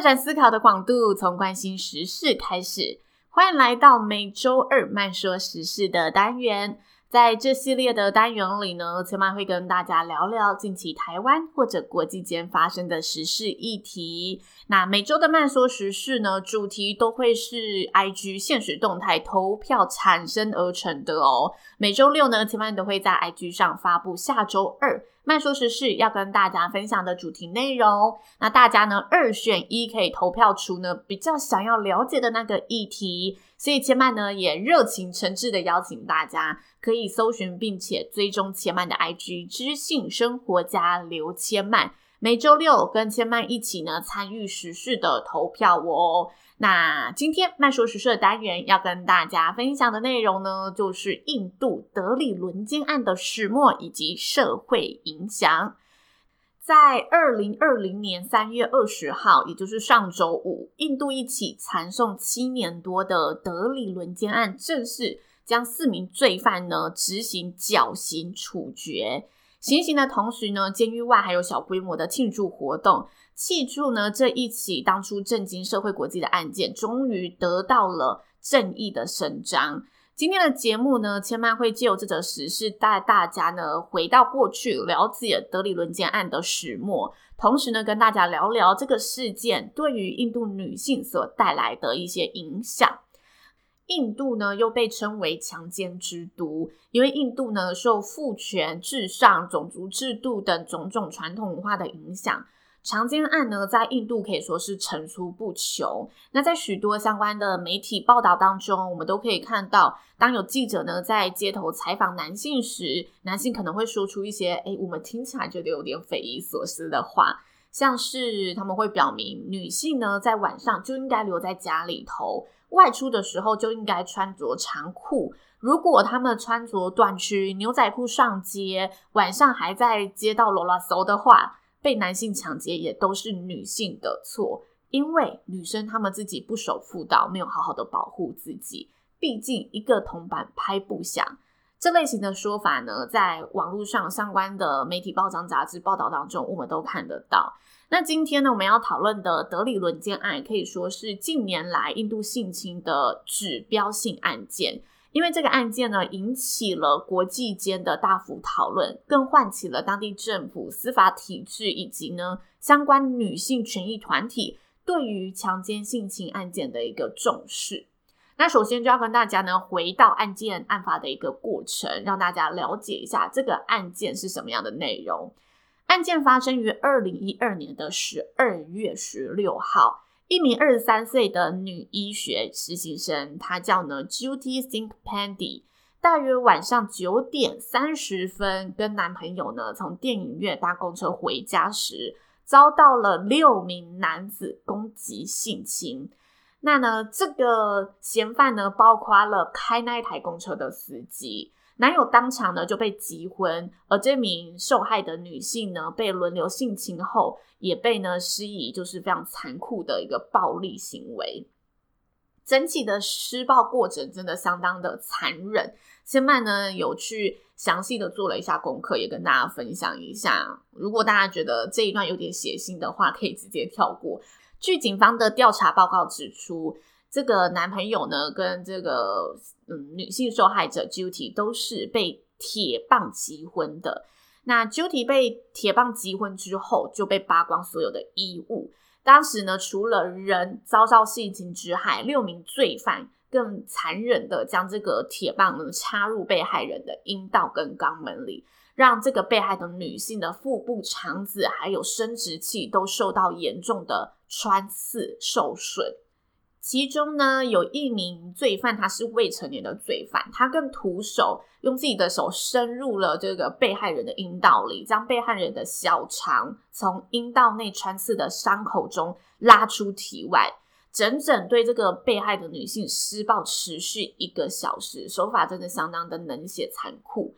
拓展思考的广度，从关心时事开始。欢迎来到每周二慢说时事的单元。在这系列的单元里呢，千嫚会跟大家聊聊近期台湾或者国际间发生的时事议题。那每周的慢说时事呢，主题都会是 IG 现实动态投票产生而成的哦。每周六呢，千嫚都会在 IG 上发布下周二慢说时事要跟大家分享的主题内容。那大家呢，二选一可以投票出呢比较想要了解的那个议题。所以千嫚呢也热情诚挚的邀请大家，可以搜寻并且追踪千嫚的 IG 知性生活家刘千嫚，每周六跟千曼一起呢参与时事的投票哦。那今天慢说时事的单元要跟大家分享的内容呢，就是印度德里轮奸案的始末以及社会影响。在二零二零年三月二十号，也就是上周五，印度一起缠讼七年多的德里轮奸案正式将四名罪犯呢执行绞刑处决。行刑的同时呢，监狱外还有小规模的庆祝活动，庆祝呢这一起当初震惊社会国际的案件终于得到了正义的伸张。今天的节目呢，千嫚会借由这则时事带大家呢回到过去，了解德里轮奸案的始末，同时呢跟大家聊聊这个事件对于印度女性所带来的一些影响。印度呢又被称为强奸之都，因为印度呢受父权至上、种族制度等种种传统文化的影响。强奸案呢，在印度可以说是层出不穷。那在许多相关的媒体报道当中，我们都可以看到，当有记者呢在街头采访男性时，男性可能会说出一些诶，我们听起来觉得有点匪夷所思的话，像是他们会表明，女性呢在晚上就应该留在家里头，外出的时候就应该穿着长裤。如果他们穿着短裙、牛仔裤上街，晚上还在街道啰啰嗦的话，被男性抢劫也都是女性的错，因为女生她们自己不守妇道，没有好好的保护自己。毕竟一个铜板拍不响，这类型的说法呢，在网络上相关的媒体报章杂志报道当中，我们都看得到。那今天呢，我们要讨论的德里轮奸案，可以说是近年来印度性侵的指标性案件。因为这个案件呢，引起了国际间的大幅讨论，更唤起了当地政府、司法体制以及呢相关女性权益团体对于强奸性侵案件的一个重视。那首先就要跟大家呢回到案件案发的一个过程，让大家了解一下这个案件是什么样的内容。案件发生于二零一二年的十二月十六号。一名二十三岁的女医学实习生，她叫呢 Jyoti Singh Pandey，大约晚上九点三十分，跟男朋友呢从电影院搭公车回家时，遭到了六名男子攻击性侵。那呢，这个嫌犯呢，包括了开那一台公车的司机。男友当场呢就被击昏，而这名受害的女性呢被轮流性侵后，也被呢施以就是非常残酷的一个暴力行为。整体的施暴过程真的相当的残忍。千嫚呢有去详细的做了一下功课，也跟大家分享一下。如果大家觉得这一段有点血腥的话，可以直接跳过。据警方的调查报告指出。这个男朋友呢，跟这个嗯女性受害者 Judy 都是被铁棒击昏的。那 Judy 被铁棒击昏之后，就被扒光所有的衣物。当时呢，除了人遭到性侵之害，六名罪犯更残忍的将这个铁棒呢插入被害人的阴道跟肛门里，让这个被害的女性的腹部、肠子还有生殖器都受到严重的穿刺受损。其中呢，有一名罪犯，他是未成年的罪犯，他更徒手用自己的手深入了这个被害人的阴道里，将被害人的小肠从阴道内穿刺的伤口中拉出体外，整整对这个被害的女性施暴持续一个小时，手法真的相当的冷血残酷。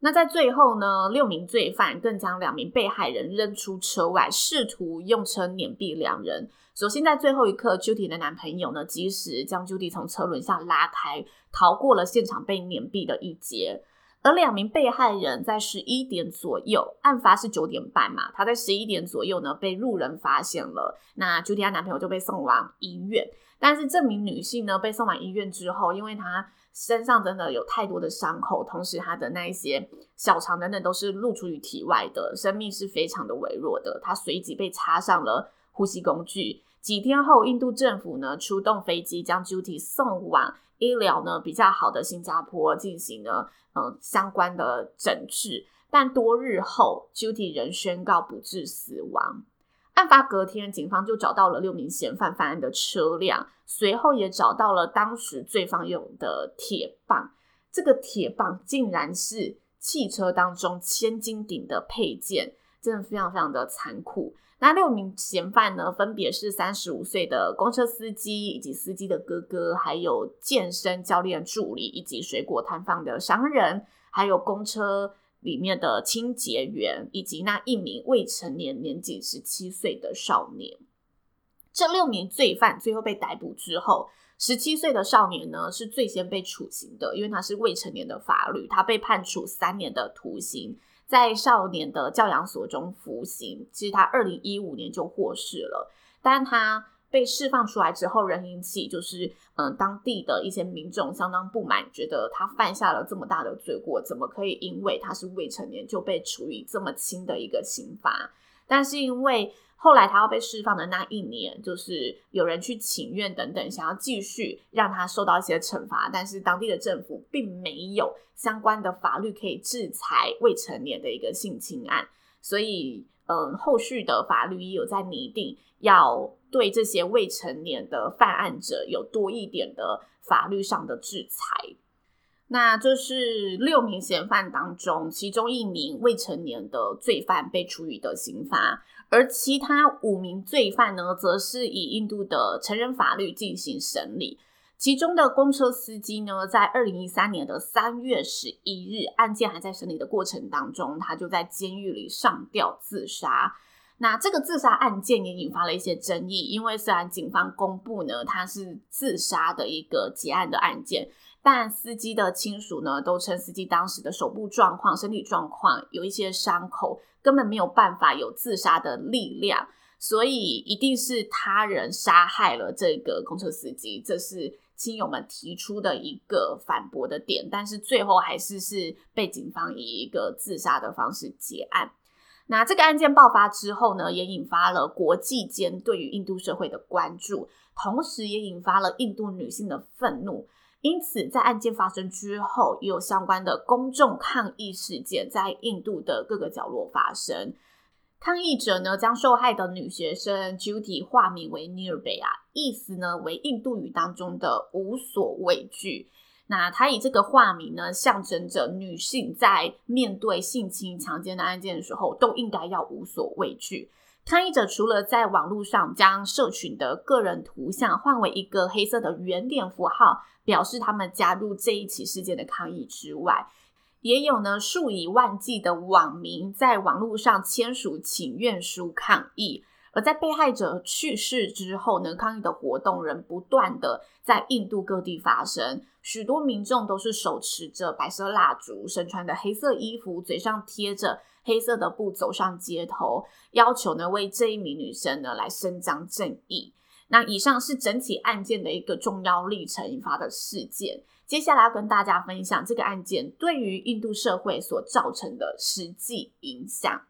那在最后呢，六名罪犯更将两名被害人扔出车外，试图用车碾毙两人。首先在最后一刻，Judy 的男朋友呢，及时将 Judy 从车轮下拉开，逃过了现场被碾毙的一劫。而两名被害人在十一点左右，案发是九点半嘛，他在十一点左右呢被路人发现了，那 Judy 她男朋友就被送往医院。但是这名女性呢被送往医院之后，因为她身上真的有太多的伤口，同时她的那一些小肠等等都是露出于体外的，生命是非常的微弱的。她随即被插上了呼吸工具。几天后，印度政府呢出动飞机将 Judy 送往医疗呢比较好的新加坡进行了嗯相关的诊治，但多日后，Judy 仍宣告不治死亡。案发隔天，警方就找到了六名嫌犯犯案的车辆，随后也找到了当时罪犯用的铁棒。这个铁棒竟然是汽车当中千斤顶的配件，真的非常非常的残酷。那六名嫌犯呢，分别是三十五岁的公车司机，以及司机的哥哥，还有健身教练助理，以及水果摊贩的商人，还有公车。里面的清洁员以及那一名未成年、年仅十七岁的少年，这六名罪犯最后被逮捕之后，十七岁的少年呢是最先被处刑的，因为他是未成年的法律，他被判处三年的徒刑，在少年的教养所中服刑。其实他二零一五年就获释了，但他。被释放出来之后，仍引起就是嗯当地的一些民众相当不满，觉得他犯下了这么大的罪过，怎么可以因为他是未成年就被处以这么轻的一个刑罚？但是因为后来他要被释放的那一年，就是有人去请愿等等，想要继续让他受到一些惩罚，但是当地的政府并没有相关的法律可以制裁未成年的一个性侵案，所以嗯后续的法律也有在拟定要。对这些未成年的犯案者有多一点的法律上的制裁，那就是六名嫌犯当中，其中一名未成年的罪犯被处以的刑罚，而其他五名罪犯呢，则是以印度的成人法律进行审理。其中的公车司机呢，在二零一三年的三月十一日，案件还在审理的过程当中，他就在监狱里上吊自杀。那这个自杀案件也引发了一些争议，因为虽然警方公布呢，他是自杀的一个结案的案件，但司机的亲属呢都称司机当时的手部状况、身体状况有一些伤口，根本没有办法有自杀的力量，所以一定是他人杀害了这个公车司机，这是亲友们提出的一个反驳的点，但是最后还是是被警方以一个自杀的方式结案。那这个案件爆发之后呢，也引发了国际间对于印度社会的关注，同时也引发了印度女性的愤怒。因此，在案件发生之后，也有相关的公众抗议事件在印度的各个角落发生。抗议者呢，将受害的女学生 Judy 化名为 Nirbaya，意思呢为印度语当中的无所畏惧。那他以这个化名呢，象征着女性在面对性侵、强奸的案件的时候，都应该要无所畏惧。抗议者除了在网络上将社群的个人图像换为一个黑色的圆点符号，表示他们加入这一起事件的抗议之外，也有呢数以万计的网民在网络上签署请愿书抗议。而在被害者去世之后呢，抗议的活动仍不断的在印度各地发生，许多民众都是手持着白色蜡烛，身穿的黑色衣服，嘴上贴着黑色的布，走上街头，要求呢为这一名女生呢来伸张正义。那以上是整起案件的一个重要历程引发的事件，接下来要跟大家分享这个案件对于印度社会所造成的实际影响。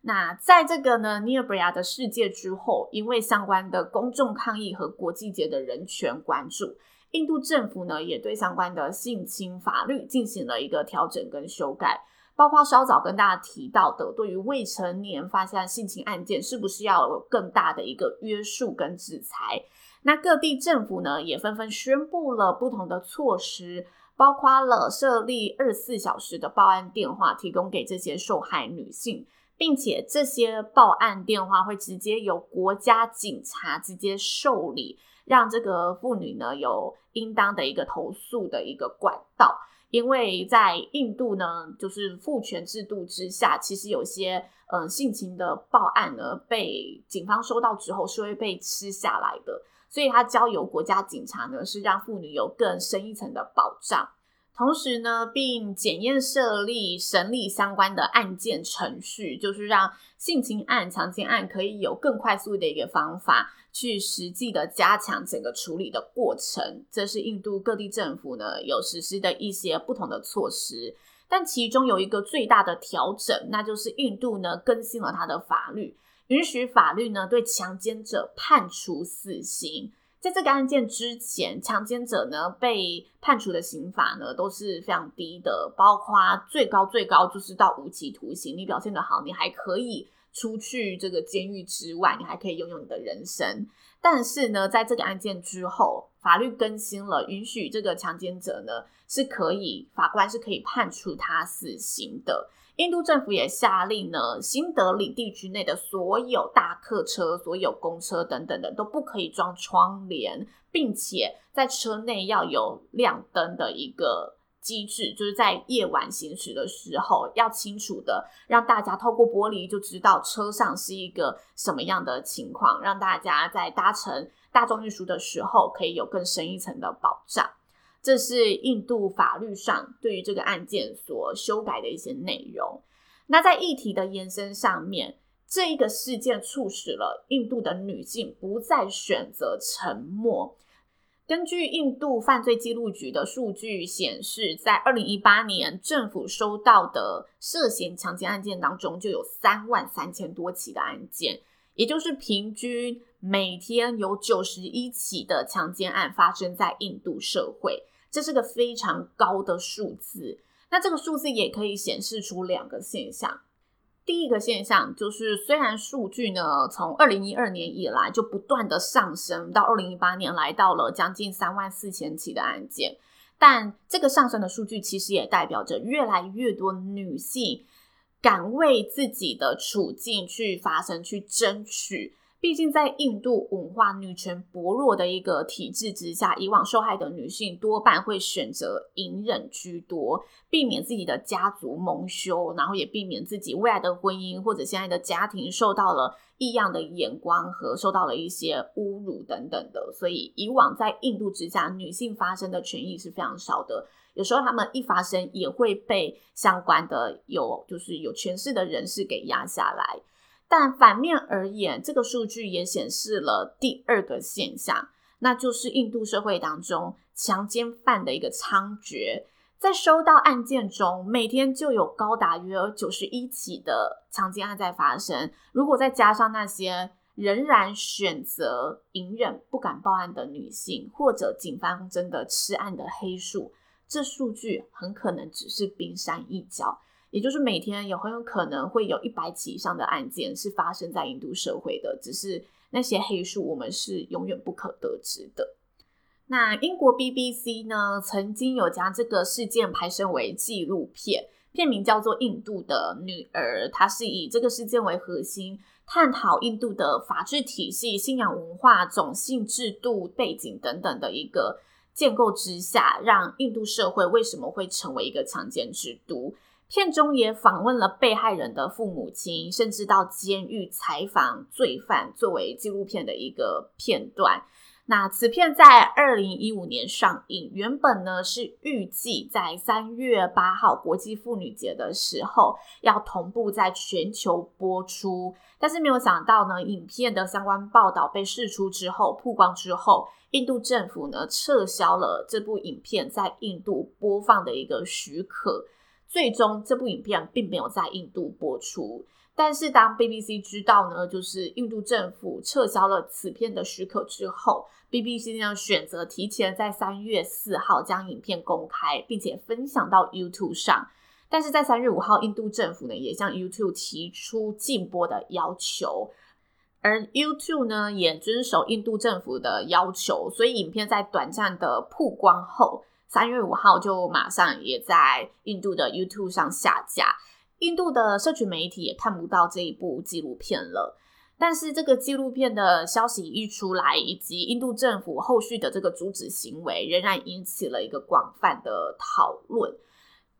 那在这个呢，Nirbhaya 的事件之后，因为相关的公众抗议和国际界的人权关注，印度政府呢也对相关的性侵法律进行了一个调整跟修改，包括稍早跟大家提到的，对于未成年发生性侵案件，是不是要有更大的一个约束跟制裁？那各地政府呢，也纷纷宣布了不同的措施，包括了设立二十四小时的报案电话，提供给这些受害女性，并且这些报案电话会直接由国家警察直接受理，让这个妇女呢有应当的一个投诉的一个管道。因为在印度呢，就是父权制度之下，其实有些嗯、性侵的报案呢，被警方收到之后是会被吃下来的，所以他交由国家警察呢，是让妇女有更深一层的保障。同时呢，并检验设立审理相关的案件程序，就是让性侵案、强奸案可以有更快速的一个方法去实际的加强整个处理的过程。这是印度各地政府呢有实施的一些不同的措施，但其中有一个最大的调整，那就是印度呢更新了它的法律，允许法律呢对强奸者判处死刑。在这个案件之前，强奸者呢被判处的刑罚呢都是非常低的，包括最高最高就是到无期徒刑。你表现得好，你还可以出去这个监狱之外，你还可以拥有你的人生。但是呢，在这个案件之后，法律更新了，允许这个强奸者呢是可以，法官是可以判处他死刑的。印度政府也下令呢，新德里地区内的所有大客车、所有公车等等的都不可以装窗帘，并且在车内要有亮灯的一个机制，就是在夜晚行驶的时候，要清楚的让大家透过玻璃就知道车上是一个什么样的情况，让大家在搭乘大众运输的时候可以有更深一层的保障。这是印度法律上对于这个案件所修改的一些内容。那在议题的延伸上面，这一个事件促使了印度的女性不再选择沉默。根据印度犯罪记录局的数据显示，在二零一八年，政府收到的涉嫌强奸案件当中，就有三万三千多起的案件，也就是平均每天有九十一起的强奸案发生在印度社会。这是个非常高的数字，那这个数字也可以显示出两个现象。第一个现象就是，虽然数据呢从二零一二年以来就不断的上升，到二零一八年来到了将近三万四千起的案件，但这个上升的数据其实也代表着越来越多女性敢为自己的处境去发声、去争取。毕竟，在印度文化女权薄弱的一个体制之下，以往受害的女性多半会选择隐忍居多，避免自己的家族蒙羞，然后也避免自己未来的婚姻或者现在的家庭受到了异样的眼光和受到了一些侮辱等等的。所以，以往在印度之下，女性发生的权益是非常少的。有时候，她们一发生，也会被相关的有就是有权势的人士给压下来。但反面而言，这个数据也显示了第二个现象，那就是印度社会当中强奸犯的一个猖獗。在收到案件中，每天就有高达约九十一起的强奸案在发生。如果再加上那些仍然选择隐忍、不敢报案的女性，或者警方真的吃案的黑数，这数据很可能只是冰山一角。也就是每天有很有可能会有一百起以上的案件是发生在印度社会的，只是那些黑数我们是永远不可得知的。那英国 BBC 呢，曾经有将这个事件拍摄为纪录片，片名叫做《印度的女儿》，它是以这个事件为核心，探讨印度的法治体系、信仰文化、种姓制度背景等等的一个建构之下，让印度社会为什么会成为一个强奸之都。片中也访问了被害人的父母亲，甚至到监狱采访罪犯，作为纪录片的一个片段。那此片在二零一五年上映，原本呢是预计在三月八号国际妇女节的时候要同步在全球播出，但是没有想到呢，影片的相关报道被释出之后，曝光之后，印度政府呢撤销了这部影片在印度播放的一个许可。最终，这部影片并没有在印度播出。但是，当 BBC 知道呢，就是印度政府撤销了此片的许可之后，BBC 呢选择提前在三月四号将影片公开，并且分享到 YouTube 上。但是在三月五号，印度政府呢也向 YouTube 提出禁播的要求。而 YouTube 呢，也遵守印度政府的要求，所以影片在短暂的曝光后，三月五号就马上也在印度的 YouTube 上下架。印度的社群媒体也看不到这一部纪录片了。但是这个纪录片的消息一出来，以及印度政府后续的这个阻止行为，仍然引起了一个广泛的讨论。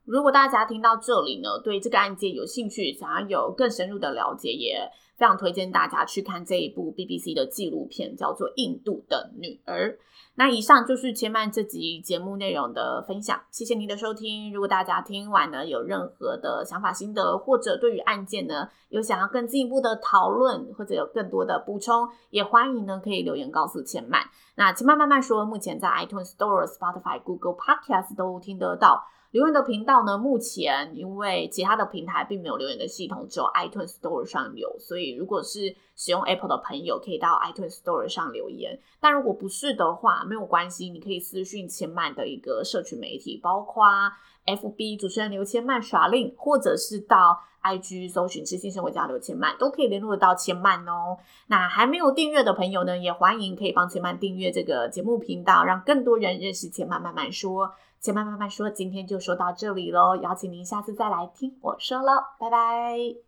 如果大家听到这里呢，对这个案件有兴趣，想要有更深入的了解，也非常推荐大家去看这一部 BBC 的纪录片，叫做《印度的女儿》。那以上就是千曼这集节目内容的分享，谢谢您的收听。如果大家听完呢，有任何的想法心得，或者对于案件呢有想要更进一步的讨论，或者有更多的补充，也欢迎呢可以留言告诉千曼。那千曼慢慢说，目前在 iTunes Store、Spotify、Google Podcast 都听得到。留言的频道呢，目前因为其他的平台并没有留言的系统，只有 iTunes Store 上有，所以如果是使用 Apple 的朋友，可以到 iTunes Store 上留言。但如果不是的话，没有关系，你可以私讯千曼的一个社群媒体，包括 FB 主持人刘千曼耍令，或者是到 IG 搜寻知性生活家刘千曼，都可以联络得到千曼哦。那还没有订阅的朋友呢，也欢迎可以帮千曼订阅这个节目频道，让更多人认识千曼慢慢说。千曼慢慢说，今天就说到这里喽，邀请您下次再来听我说喽，拜拜。